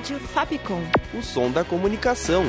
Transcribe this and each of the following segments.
Rádio Fapcom. O som da comunicação.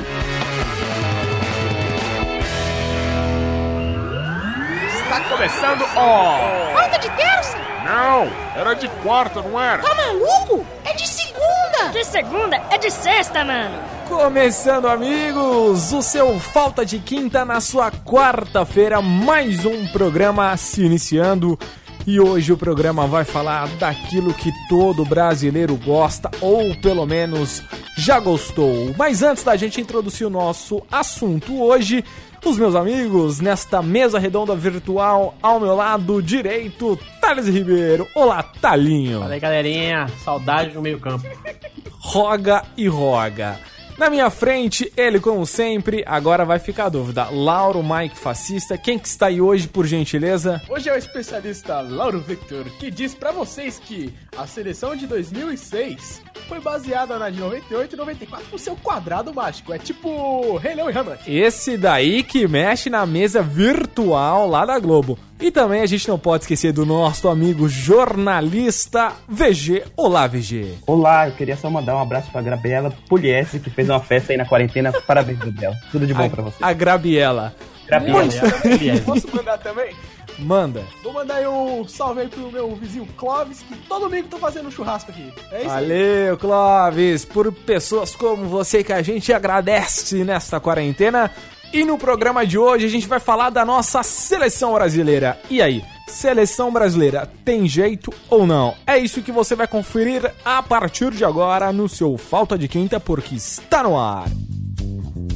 Está começando, ó! Quarta de terça? Não, era de quarta, não era? Tá maluco? É de segunda! De segunda? É de sexta, mano! Começando, amigos, o seu Falta de Quinta na sua quarta-feira, mais um programa se iniciando. E hoje o programa vai falar daquilo que todo brasileiro gosta, ou pelo menos já gostou. Mas antes da gente introduzir o nosso assunto hoje, os meus amigos, nesta mesa redonda virtual, ao meu lado direito, Thales Ribeiro. Olá, Talinho. Fala aí, galerinha. Saudade do meio campo. Roga e roga. Na minha frente, ele como sempre, agora vai ficar a dúvida. Lauro Mike Fascista, quem que está aí hoje, por gentileza? Hoje é o especialista Lauro Victor, que diz pra vocês que a seleção de 2006 foi baseada na de 98 e 94 com seu quadrado mágico. É tipo Rei Leão e Hamlet. Esse daí que mexe na mesa virtual lá da Globo. E também a gente não pode esquecer do nosso amigo jornalista VG. Olá, VG. Olá, eu queria só mandar um abraço pra Gabriela Pugliese, que fez uma festa aí na quarentena. Parabéns, Gabriela. Tudo de bom a, pra você. A Grabiela. Grabiela. Posso mandar também? Manda. Vou mandar aí um salve aí pro meu vizinho Clóvis, que todo domingo tô fazendo um churrasco aqui. É isso Valeu, Clóvis, por pessoas como você que a gente agradece nesta quarentena. E no programa de hoje a gente vai falar da nossa seleção brasileira. E aí, seleção brasileira tem jeito ou não? É isso que você vai conferir a partir de agora no seu Falta de Quinta, porque está no ar.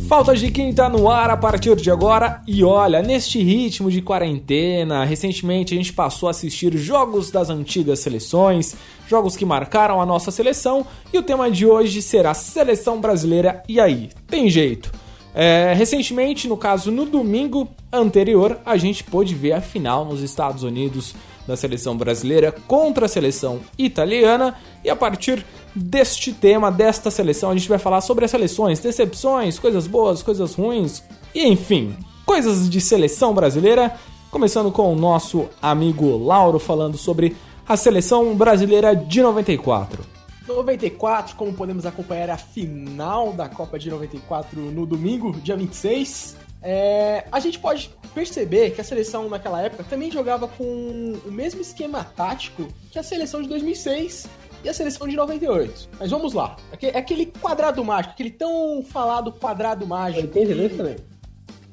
Falta de Quinta no ar a partir de agora. E olha, neste ritmo de quarentena, recentemente a gente passou a assistir jogos das antigas seleções, jogos que marcaram a nossa seleção. E o tema de hoje será Seleção Brasileira. E aí, tem jeito? É, recentemente, no caso no domingo anterior, a gente pôde ver a final nos Estados Unidos da seleção brasileira contra a seleção italiana. E a partir deste tema, desta seleção, a gente vai falar sobre as seleções, decepções, coisas boas, coisas ruins, e enfim, coisas de seleção brasileira. Começando com o nosso amigo Lauro falando sobre a seleção brasileira de 94. 94, como podemos acompanhar a final da Copa de 94 no domingo, dia 26. É, a gente pode perceber que a seleção naquela época também jogava com o mesmo esquema tático que a seleção de 2006 e a seleção de 98. Mas vamos lá. É aquele quadrado mágico, aquele tão falado quadrado mágico. 82 que... também.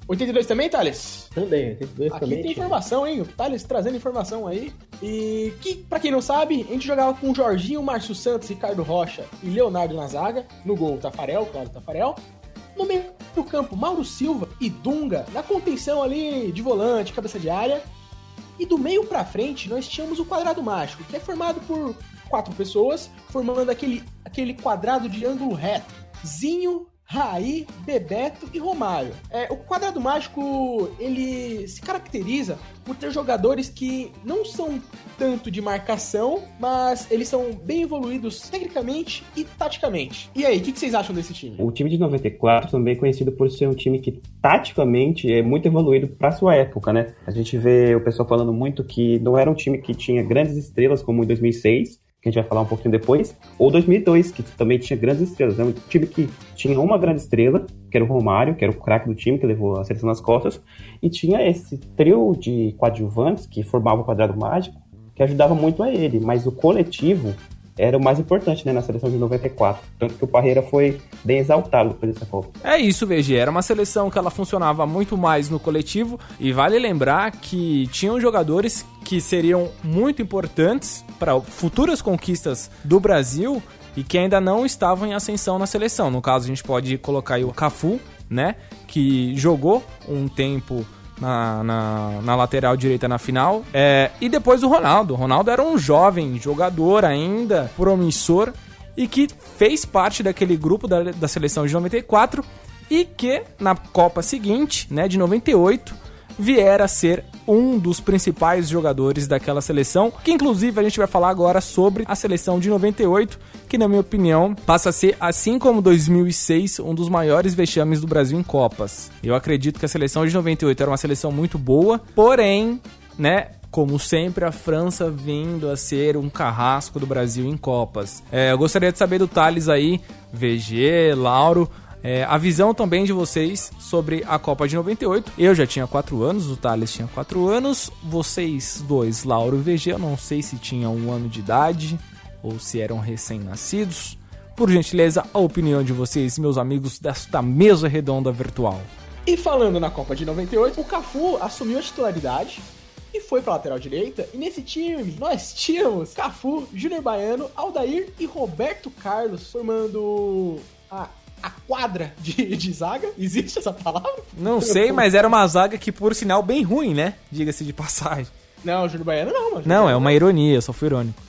82 também, Thales? Também, 82 Aqui também. tem informação, hein? O Thales trazendo informação aí. E que, pra quem não sabe, a gente jogava com Jorginho, Márcio Santos, Ricardo Rocha e Leonardo na zaga. No gol, Tafarel, claro, Tafarel. No meio do campo, Mauro Silva e Dunga. Na contenção ali de volante, cabeça de área. E do meio pra frente, nós tínhamos o quadrado mágico, que é formado por quatro pessoas, formando aquele, aquele quadrado de ângulo reto. Zinho, Raí, Bebeto e Romário. É, o quadrado mágico ele se caracteriza por ter jogadores que não são tanto de marcação, mas eles são bem evoluídos tecnicamente e taticamente. E aí, o que, que, vocês acham desse time? O time de 94 também é conhecido por ser um time que taticamente é muito evoluído para sua época, né? A gente vê o pessoal falando muito que não era um time que tinha grandes estrelas como em 2006, que a gente vai falar um pouquinho depois, ou 2002, que também tinha grandes estrelas. É um time que tinha uma grande estrela, que era o Romário, que era o craque do time, que levou a seleção nas costas, e tinha esse trio de coadjuvantes que formava o quadrado mágico, que ajudava muito a ele, mas o coletivo era o mais importante né, na seleção de 94. Tanto que o Parreira foi bem exaltado depois dessa Copa. É isso, VG. Era uma seleção que ela funcionava muito mais no coletivo. E vale lembrar que tinham jogadores que seriam muito importantes para futuras conquistas do Brasil e que ainda não estavam em ascensão na seleção. No caso, a gente pode colocar aí o Cafu, né? Que jogou um tempo na, na, na lateral direita na final. É, e depois o Ronaldo. O Ronaldo era um jovem jogador ainda, promissor, e que fez parte daquele grupo da, da seleção de 94 e que na Copa seguinte, né, de 98, viera a ser um dos principais jogadores daquela seleção, que inclusive a gente vai falar agora sobre a seleção de 98, que na minha opinião passa a ser, assim como 2006, um dos maiores vexames do Brasil em Copas. Eu acredito que a seleção de 98 era uma seleção muito boa, porém, né, como sempre, a França vindo a ser um carrasco do Brasil em Copas. É, eu gostaria de saber do Thales aí, VG, Lauro, é, a visão também de vocês sobre a Copa de 98. Eu já tinha 4 anos, o Thales tinha 4 anos. Vocês dois, Lauro e VG, eu não sei se tinham um ano de idade ou se eram recém-nascidos. Por gentileza, a opinião de vocês, meus amigos desta mesa redonda virtual. E falando na Copa de 98, o Cafu assumiu a titularidade e foi pra lateral direita. E nesse time nós tínhamos Cafu, Júnior Baiano, Aldair e Roberto Carlos formando a a quadra de, de zaga? Existe essa palavra? Não sei, mas era uma zaga que, por sinal, bem ruim, né? Diga-se de passagem. Não, Júlio Baiano não, mano. Não, é uma ironia, só fui irônico.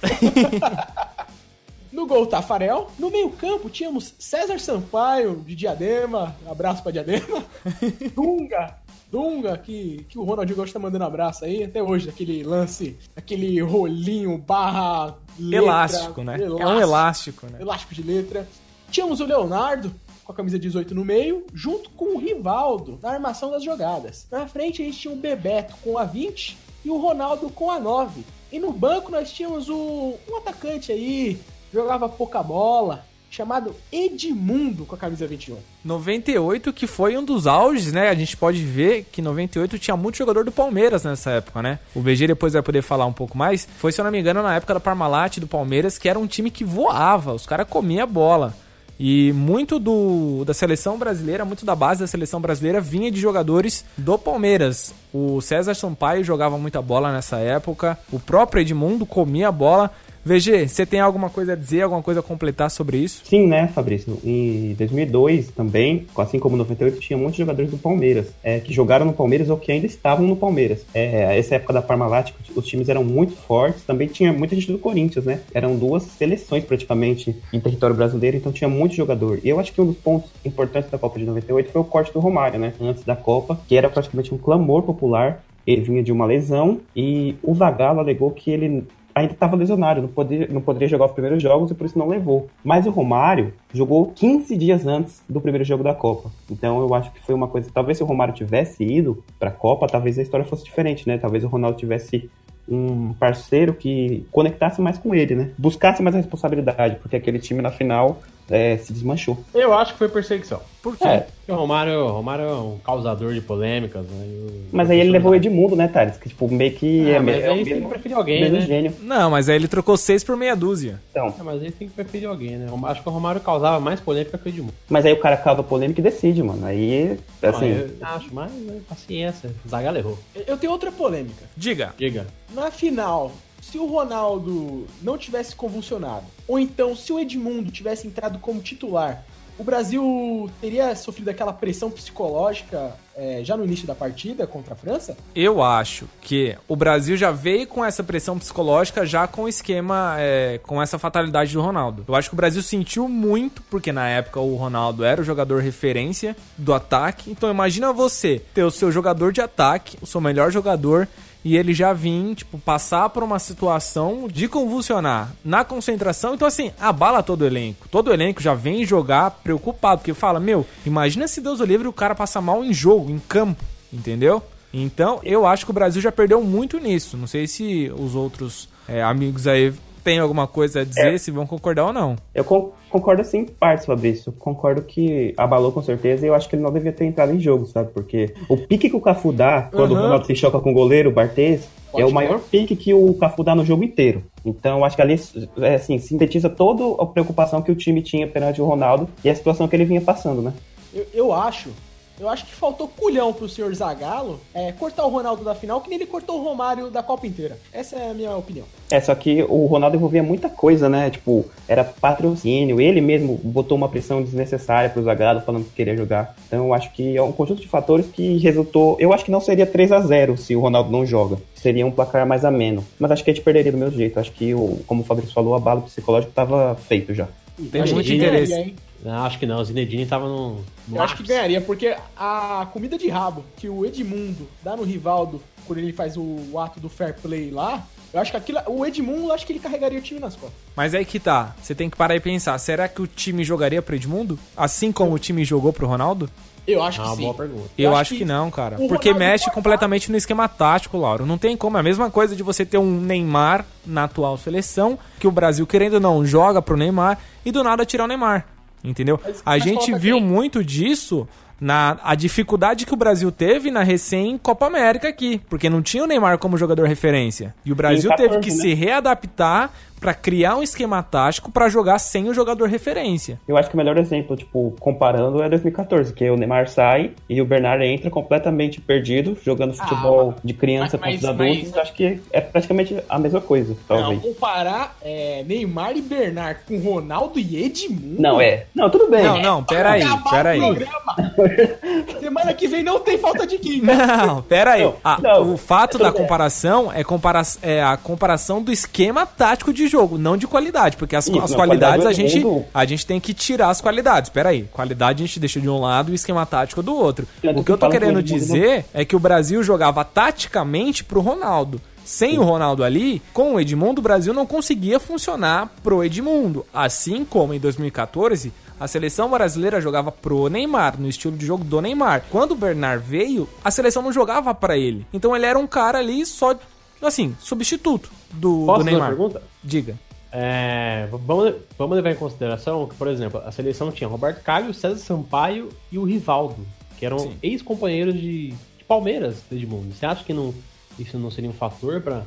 no gol, Tafarel. No meio-campo tínhamos César Sampaio, de Diadema. Abraço pra Diadema. Dunga. Dunga, que, que o Ronaldinho gosta tá mandando abraço aí, até hoje, aquele lance, aquele rolinho barra letra, elástico, né? Elástico, é um elástico, né? Elástico de letra. Tínhamos o Leonardo, com a camisa 18 no meio, junto com o Rivaldo na armação das jogadas. Na frente a gente tinha o Bebeto com a 20 e o Ronaldo com a 9. E no banco nós tínhamos o, um atacante aí, jogava pouca bola, chamado Edmundo com a camisa 21. 98 que foi um dos auges, né? A gente pode ver que 98 tinha muito jogador do Palmeiras nessa época, né? O BG depois vai poder falar um pouco mais. Foi, se eu não me engano, na época da Parmalat do Palmeiras, que era um time que voava, os caras comiam bola. E muito do da seleção brasileira, muito da base da seleção brasileira vinha de jogadores do Palmeiras. O César Sampaio jogava muita bola nessa época, o próprio Edmundo comia a bola. VG, você tem alguma coisa a dizer, alguma coisa a completar sobre isso? Sim, né, Fabrício? Em 2002 também, assim como 98, tinha muitos jogadores do Palmeiras, é, que jogaram no Palmeiras ou que ainda estavam no Palmeiras. É, essa época da Parmalat, os times eram muito fortes, também tinha muita gente do Corinthians, né? Eram duas seleções praticamente em território brasileiro, então tinha muito jogador. E eu acho que um dos pontos importantes da Copa de 98 foi o corte do Romário, né? Antes da Copa, que era praticamente um clamor popular ele vinha de uma lesão e o Zagallo alegou que ele ainda estava lesionado, não, poderia, não poderia jogar os primeiros jogos e por isso não levou. Mas o Romário jogou 15 dias antes do primeiro jogo da Copa. Então eu acho que foi uma coisa. Talvez se o Romário tivesse ido para a Copa, talvez a história fosse diferente, né? Talvez o Ronaldo tivesse um parceiro que conectasse mais com ele, né? Buscasse mais a responsabilidade, porque aquele time na final é, se desmanchou. Eu acho que foi perseguição. Por quê? É. O Romário, o Romário é um causador de polêmicas, né? mas aí ele levou o Edmundo, né, Thales? Que tipo, meio que é, é mas meio. aí tem que preferir alguém, né? Gênio. Não, mas aí ele trocou seis por meia dúzia. Então. É, mas aí tem que preferir alguém, né? Acho que o Romário causava mais polêmica que o Edmundo. Mas aí o cara causa polêmica e decide, mano. Aí, assim. Não, eu acho, mas né, paciência. Zagallo errou. Eu tenho outra polêmica. Diga. Diga. Na final, se o Ronaldo não tivesse convulsionado, ou então se o Edmundo tivesse entrado como titular, o Brasil teria sofrido aquela pressão psicológica é, já no início da partida contra a França? Eu acho que o Brasil já veio com essa pressão psicológica já com o esquema, é, com essa fatalidade do Ronaldo. Eu acho que o Brasil sentiu muito, porque na época o Ronaldo era o jogador referência do ataque. Então imagina você ter o seu jogador de ataque, o seu melhor jogador, e ele já vir, tipo, passar por uma situação de convulsionar na concentração. Então, assim, abala todo o elenco. Todo o elenco já vem jogar preocupado, porque fala, meu, imagina se Deus o livre o cara passa mal em jogo, em campo, entendeu? Então, eu acho que o Brasil já perdeu muito nisso. Não sei se os outros é, amigos aí têm alguma coisa a dizer, é. se vão concordar ou não. Eu concordo assim em partes, Fabrício. Concordo que abalou com certeza e eu acho que ele não devia ter entrado em jogo, sabe? Porque o pique que o Cafu dá quando uhum. o Ronaldo se choca com o goleiro, o Barthez, Pode é o maior pique que o Cafu dá no jogo inteiro. Então, acho que ali, é, assim, sintetiza toda a preocupação que o time tinha perante o Ronaldo e a situação que ele vinha passando, né? Eu, eu acho eu acho que faltou culhão pro senhor Zagallo é, cortar o Ronaldo da final, que nem ele cortou o Romário da Copa inteira. Essa é a minha opinião. É, só que o Ronaldo envolvia muita coisa, né? Tipo, era patrocínio, ele mesmo botou uma pressão desnecessária pro Zagallo falando que queria jogar. Então eu acho que é um conjunto de fatores que resultou. Eu acho que não seria 3 a 0 se o Ronaldo não joga. Seria um placar mais ameno. Mas acho que a gente perderia do mesmo jeito. Acho que, o, como o Fabrício falou, a bala psicológico tava feito já. Tem Acho muito que interesse. ganharia? Não, acho que não. O Zinedine tava no. no Eu acho que ganharia, porque a comida de rabo que o Edmundo dá no Rivaldo quando ele faz o, o ato do fair play lá, eu acho que aquilo, o Edmundo, eu acho que ele carregaria o time nas costas. Mas aí que tá. Você tem que parar e pensar. Será que o time jogaria pro Edmundo? Assim como o time jogou pro Ronaldo? Eu acho É que sim. boa pergunta. Eu, Eu acho, acho que, que não, cara. o Porque Ronaldo mexe completamente no esquema tático, Lauro. Não tem como. É a mesma coisa de você ter um Neymar na atual seleção, que o Brasil, querendo ou não, joga pro Neymar e do nada tirar o Neymar. Entendeu? Mas- a mas gente coloca viu quem? muito disso na a dificuldade que o Brasil teve na recém Copa América aqui, porque não tinha o Neymar como jogador referência. E o Brasil 14, teve que né? se readaptar pra criar um esquema tático pra jogar sem o jogador referência. Eu acho que o melhor exemplo, tipo, comparando é 2014, que o Neymar sai e o Bernard entra completamente perdido, jogando futebol de criança mas- contra os mas- adultos. Acho que é praticamente a mesma coisa, talvez. Não, comparar é, Neymar e Bernard com Ronaldo e Edmundo. Não, é. Não, tudo bem. Não, não, peraí, peraí. programa. Semana que vem não tem falta de química. Não, pera aí. Não, Ah, não, o fato da comparação é, compara é a comparação do esquema tático de jogo, não de qualidade, porque as, Isso, as não, qualidades a qualidade gente, é mundo. a gente tem que tirar as qualidades. Pera aí, qualidade a gente deixa de um lado e o esquema tático do outro. Tanto O que eu tô querendo dizer é que o Brasil jogava taticamente pro Ronaldo. Sem o Ronaldo ali, com o Edmundo, o Brasil não conseguia funcionar pro Edmundo. Assim como em 2014, a seleção brasileira jogava pro Neymar, no estilo de jogo do Neymar. Quando o Bernard veio, a seleção não jogava pra ele. Então ele era um cara ali só, assim, substituto do, Posso do fazer uma Neymar. pergunta? Diga. É, vamos, vamos levar em consideração que, por exemplo, a seleção tinha Roberto Carlos, César Sampaio e o Rivaldo, que eram ex-companheiros de, de Palmeiras do Edmundo. Você acha que não, isso não seria um fator para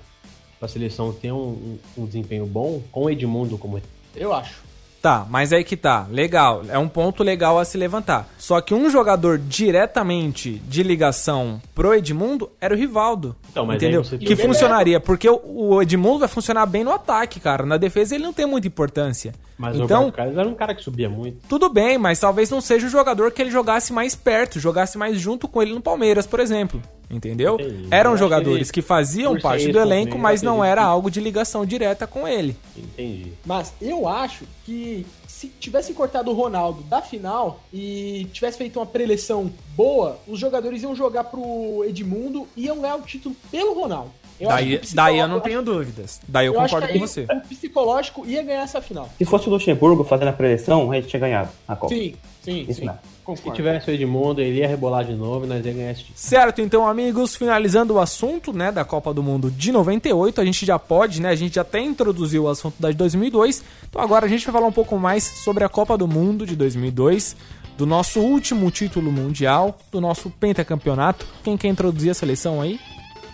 a seleção ter um, um- um desempenho bom com o Edmundo como Eu acho. Tá, mas aí que tá. Legal. É um ponto legal a se levantar. Só que um jogador diretamente de ligação pro Edmundo era o Rivaldo. Então, mas entendeu? você- Que funcionaria, porque o- o Edmundo vai funcionar bem no ataque, cara. Na defesa ele não tem muita importância. Mas o então, Roberto Carlos era um cara que subia muito. tudo bem, mas talvez não seja o jogador que ele jogasse mais perto, jogasse mais junto com ele no Palmeiras, por exemplo. Entendeu? Entendi. Eram Eu jogadores que que faziam parte do elenco, mas não era que- algo de ligação direta com ele. Entendi. Mas eu acho que se tivesse cortado o Ronaldo da final e tivesse feito uma preleção boa, os jogadores iam jogar pro Edmundo e iam ganhar o título pelo Ronaldo. Eu acho Daí, daí eu não tenho dúvidas. Daí eu, eu acho concordo que com aí você. O psicológico ia ganhar essa final. Se fosse o Luxemburgo fazendo a preleção, a gente tinha ganhado a Copa. Sim, sim, Isso sim. mesmo. Se Concordo. tivesse o Edmundo, ele ia rebolar de novo e nós ia ganhar esse título. Certo, então, amigos, finalizando o assunto, né, da Copa do Mundo de 98, a gente já pode, né, a gente já até introduziu o assunto da de 2002, então agora a gente vai falar um pouco mais sobre a Copa do Mundo de 2002, do nosso último título mundial, do nosso pentacampeonato. Quem quer introduzir a seleção aí?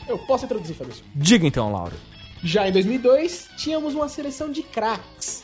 Eu posso introduzir, Fabrício. Diga então, Lauro. Já em 2002, tínhamos uma seleção de craques.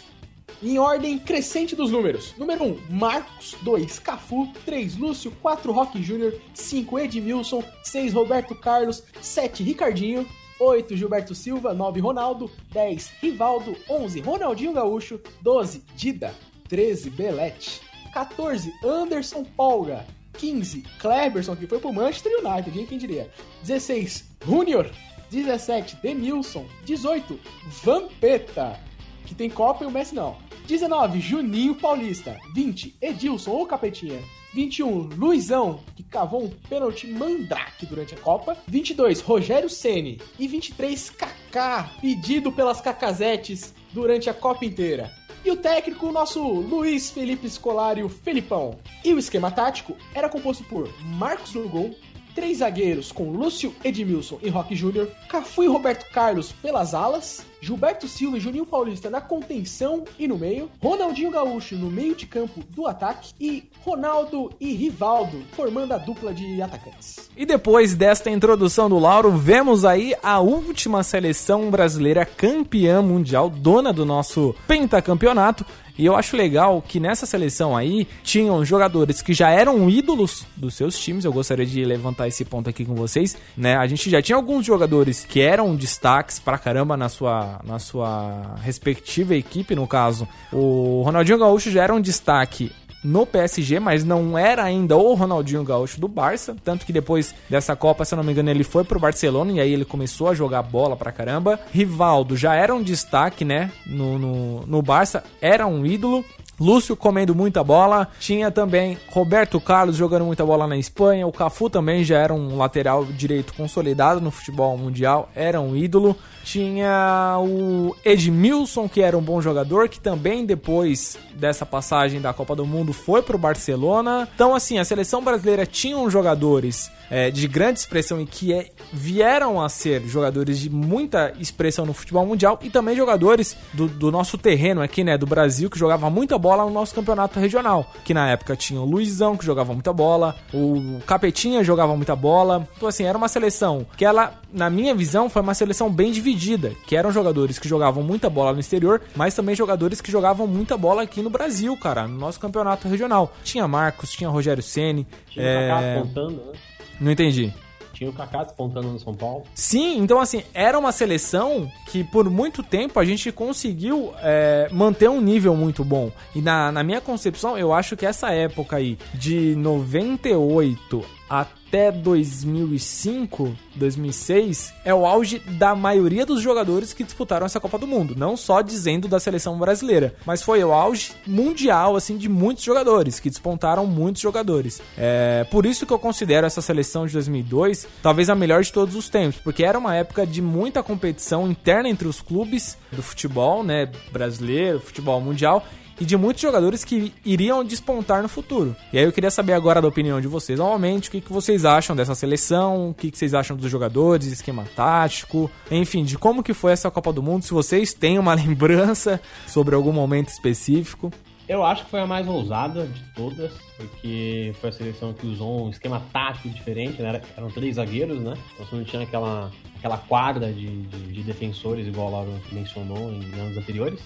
Em ordem crescente dos números. Número 1, Marcos. 2, Cafu. 3, Lúcio. 4, Rock Júnior. 5, Edmilson. 6, Roberto Carlos. 7, Ricardinho. 8, Gilberto Silva. 9, Ronaldo. 10, Rivaldo. 11, Ronaldinho Gaúcho. 12, Dida. 13, Belete. 14, Anderson Polga. 15, Kleberson, que foi pro Manchester United, hein? Quem diria? 16, Junior. 17, Demilson. 18, Vampeta, que tem Copa e o Messi não. 19, Juninho Paulista. 20, Edilson ou Capetinha. 21, Luizão, que cavou um pênalti mandrake durante a Copa. 22, Rogério Ceni E 23, Kaká, pedido pelas cacazetes durante a Copa inteira. E o técnico, o nosso Luiz Felipe Scolari, o Felipão. E o esquema tático era composto por Marcos gol, três zagueiros com Lúcio Edmilson e Roque Júnior, Cafu e Roberto Carlos pelas alas, Gilberto Silva e Juninho Paulista na contenção e no meio, Ronaldinho Gaúcho no meio de campo do ataque e Ronaldo e Rivaldo formando a dupla de atacantes. E depois desta introdução do Lauro, vemos aí a última seleção brasileira campeã mundial, dona do nosso pentacampeonato. E eu acho legal que nessa seleção aí tinham jogadores que já eram ídolos dos seus times. Eu gostaria de levantar esse ponto aqui com vocês, né? A gente já tinha alguns jogadores que eram destaques pra caramba na sua, na sua respectiva equipe, no caso, o Ronaldinho Gaúcho já era um destaque no PSG, mas não era ainda o Ronaldinho Gaúcho do Barça, tanto que depois dessa Copa, se eu não me engano, ele foi pro Barcelona e aí ele começou a jogar bola pra caramba. Rivaldo já era um destaque, né, no, no, no Barça, era um ídolo. Lúcio comendo muita bola. Tinha também Roberto Carlos jogando muita bola na Espanha. O Cafu também já era um lateral direito consolidado no futebol mundial, era um ídolo. Tinha o Edmilson, que era um bom jogador, que também depois dessa passagem da Copa do Mundo foi pro Barcelona. Então, assim, a seleção brasileira tinha jogadores é, de grande expressão e que é, vieram a ser jogadores de muita expressão no futebol mundial e também jogadores do, do nosso terreno aqui, né, do Brasil, que jogava muita bola no nosso campeonato regional. Que na época tinha o Luizão, que jogava muita bola, o Capetinha jogava muita bola. Então, assim, era uma seleção que ela, na minha visão, foi uma seleção bem dividida, que eram jogadores que jogavam muita bola no exterior, mas também jogadores que jogavam muita bola aqui no Brasil, cara, no nosso campeonato regional. Tinha Marcos, tinha Rogério Ceni, Tinha é... o Kaká apontando, né? Não entendi. Tinha o Kaká despontando no São Paulo. Sim, então assim, era uma seleção que por muito tempo a gente conseguiu é, manter um nível muito bom. E na, na minha concepção, eu acho que essa época aí, de 98 até 2005, 2006, é o auge da maioria dos jogadores que disputaram essa Copa do Mundo. Não só dizendo da seleção brasileira, mas foi o auge mundial, assim, de muitos jogadores, que despontaram muitos jogadores. É, por isso que eu considero essa seleção de 2002 talvez a melhor de todos os tempos, porque era uma época de muita competição interna entre os clubes do futebol, né, brasileiro, futebol mundial, e de muitos jogadores que iriam despontar no futuro. E aí eu queria saber agora da opinião de vocês, novamente, o que, que vocês acham dessa seleção, o que, que vocês acham dos jogadores, esquema tático, enfim, de como que foi essa Copa do Mundo, se vocês têm uma lembrança sobre algum momento específico. Eu acho que foi a mais ousada de todas, porque foi a seleção que usou um esquema tático diferente, né? Eram três zagueiros, né? Então você não tinha aquela, aquela quadra de, de, de defensores, igual o Lauro mencionou em anos anteriores.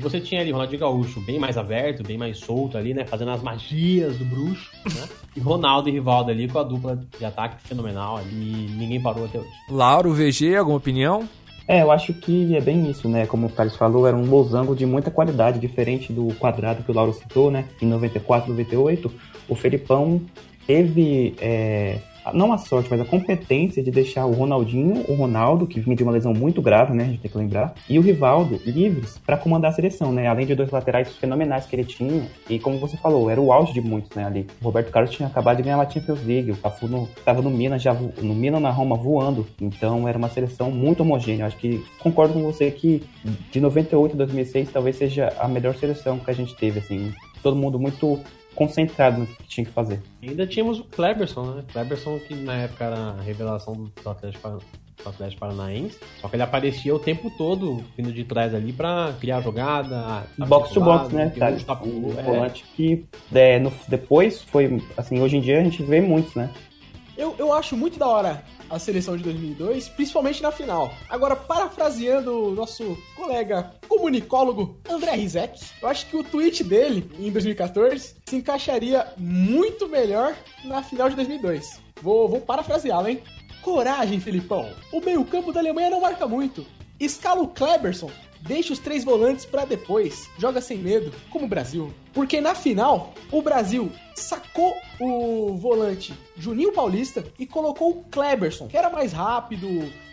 E você tinha ali Ronaldinho Gaúcho bem mais aberto, bem mais solto ali, né? Fazendo as magias do bruxo, né? E Ronaldo e Rivaldo ali com a dupla de ataque fenomenal ali. Ninguém parou até hoje. Lauro, VG, alguma opinião? É, eu acho que é bem isso, né? Como o Thales falou, era um losango de muita qualidade, diferente do quadrado que o Lauro citou, né? Em 94, 98, o Felipão teve é, não a sorte, mas a competência de deixar o Ronaldinho, o Ronaldo, que vinha de uma lesão muito grave, né? A gente tem que lembrar, e o Rivaldo livres para comandar a seleção, né? Além de dois laterais fenomenais que ele tinha, e como você falou, era o auge de muitos, né? Ali, o Roberto Carlos tinha acabado de ganhar a Champions League, o Cafu no, tava no Minas já no Minas na Roma voando, então era uma seleção muito homogênea. Eu acho que concordo com você que de 98 a 2006 talvez seja a melhor seleção que a gente teve, assim, todo mundo muito concentrado no que tinha que fazer. Ainda tínhamos o Kleberson, né? Kleberson que na época era a revelação do Atlético, do Atlético Paranaense, só que ele aparecia o tempo todo vindo de trás ali pra criar jogada. Box to box, né? Tá, um é. volante que é, no, depois foi, assim, hoje em dia a gente vê muitos, né? Eu, eu acho muito da hora a seleção de 2002, principalmente na final. Agora, parafraseando o nosso colega comunicólogo André Rizek, eu acho que o tweet dele, em 2014, se encaixaria muito melhor na final de 2002. Vou, vou parafraseá-lo, hein? Coragem, Filipão. O meio-campo da Alemanha não marca muito. Escala o Kleberson Deixa os três volantes para depois. Joga sem medo, como o Brasil. Porque na final, o Brasil sacou o volante Juninho Paulista e colocou o Kleberson, que era mais rápido,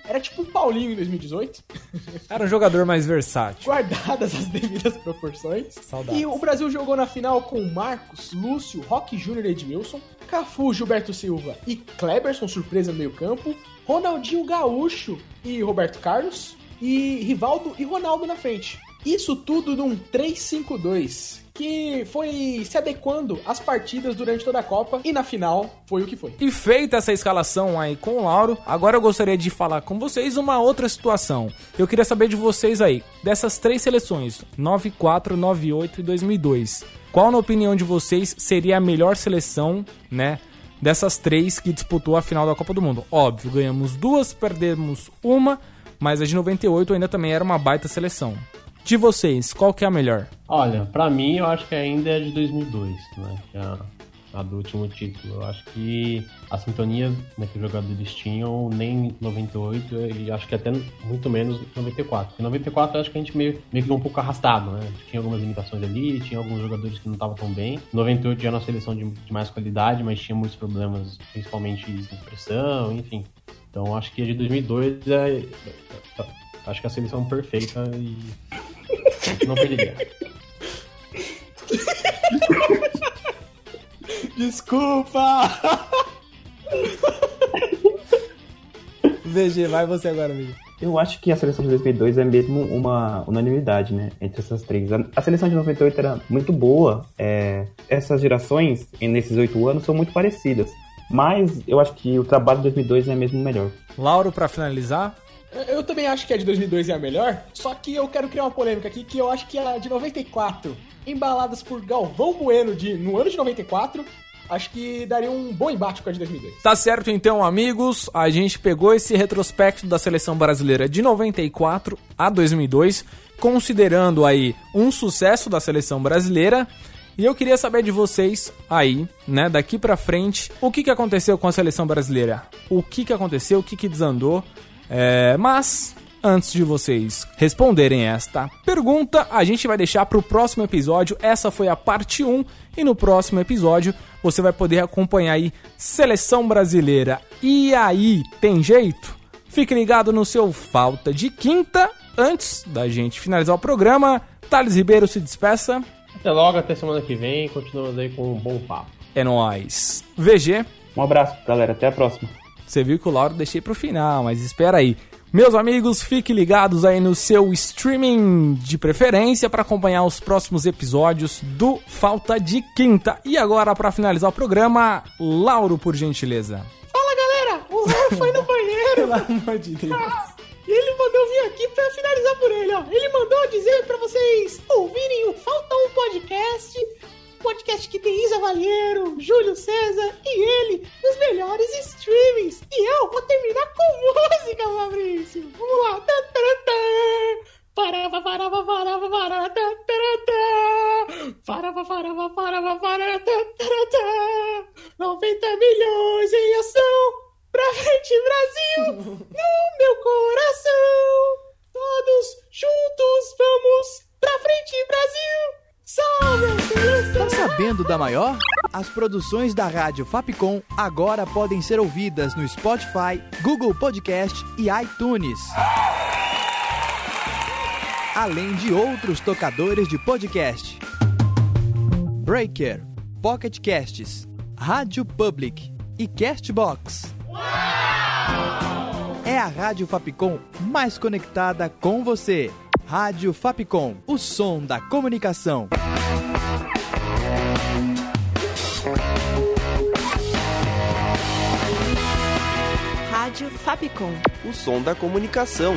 era tipo um Paulinho em 2018. Era um jogador mais versátil. Guardadas as devidas proporções. Saudades. E o Brasil jogou na final com Marcos, Lúcio, Roque Júnior e Edmilson, Cafu, Gilberto Silva e Kleberson, surpresa no meio campo, Ronaldinho Gaúcho e Roberto Carlos, e Rivaldo e Ronaldo na frente. Isso tudo num 3-5-2, que foi se adequando às partidas durante toda a Copa e na final foi o que foi. E feita essa escalação aí com o Lauro, agora eu gostaria de falar com vocês uma outra situação. Eu queria saber de vocês aí, dessas três seleções, 94, 98 e 2002. Qual, na opinião de vocês, seria a melhor seleção, né? Dessas três que disputou a final da Copa do Mundo. Óbvio, ganhamos duas, perdemos uma, mas a de 98 ainda também era uma baita seleção. De vocês, qual que é a melhor? Olha, pra mim eu acho que ainda é de 2002, né? É a, do último título. Eu acho que a sintonia né, que os jogadores tinham nem 98 e acho que até muito menos 94. Em 94 eu acho que a gente meio, meio que um pouco arrastado, né? Tinha algumas limitações ali, tinha alguns jogadores que não estavam tão bem. 98 já era uma seleção de, de mais qualidade, mas tinha muitos problemas, principalmente de pressão, enfim. Então acho que a de 2002 é, é, acho que é a seleção perfeita e não perderia. Desculpa! VG, vai você agora, amigo. Eu acho que a seleção de 2002 é mesmo uma unanimidade, né? Entre essas três. A, seleção de 98 era muito boa. É, essas gerações, nesses oito anos, são muito parecidas. Mas eu acho que o trabalho de 2002 é mesmo melhor. Lauro, pra finalizar. Eu também acho que a de 2002 é a melhor, só que eu quero criar uma polêmica aqui, que eu acho que a de 94, embaladas por Galvão Bueno de, no ano de 94, acho que daria um bom embate com a de 2002. Tá certo então, amigos. A gente pegou esse retrospecto da seleção brasileira de 94 a 2002, considerando aí um sucesso da seleção brasileira. E eu queria saber de vocês aí, né, daqui pra frente, o que, que aconteceu com a seleção brasileira? O que, que aconteceu? O que, que desandou? É, mas, antes de vocês responderem esta pergunta, a gente vai deixar para o próximo episódio. Essa foi a parte 1 e no próximo episódio você vai poder acompanhar aí Seleção Brasileira. E aí, tem jeito? Fique ligado no seu Falta de Quinta. Antes da gente finalizar o programa, Thales Ribeiro se despeça. Até logo, até semana que vem. Continuamos aí com um bom papo. É nóis. VG. Um abraço, galera. Até a próxima. Você viu que o Lauro deixei pro final, mas espera aí. Meus amigos, fiquem ligados aí no seu streaming de preferência para acompanhar os próximos episódios do Falta de Quinta. E agora, para finalizar o programa, Lauro, por gentileza. Fala galera, o Lauro foi no banheiro. Pelo amor de Deus. E ele mandou vir aqui pra finalizar por ele, ó. Ele mandou dizer pra vocês ouvirem o Falta um Podcast, podcast que tem Isa Valheiro, Júlio César e ele nos melhores streamings. E eu vou terminar com música, Fabrício. Vamos lá. Parava, parava, parava, parava. Parava, parava, parava, parava, tá, tá, tá. 90 milhões em ação. Pra frente, Brasil, no meu coração. Todos juntos vamos pra frente, Brasil. Salve a seleção! Tá sabendo da maior? As produções da Rádio Fapcom agora podem ser ouvidas no Spotify, Google Podcast e iTunes. Além de outros tocadores de podcast. Breaker, Pocket Casts, Rádio Public e Castbox. É a Rádio Fapcom mais conectada com você. Rádio Fapcom, o som da comunicação. Rádio Fapcom. O som da comunicação.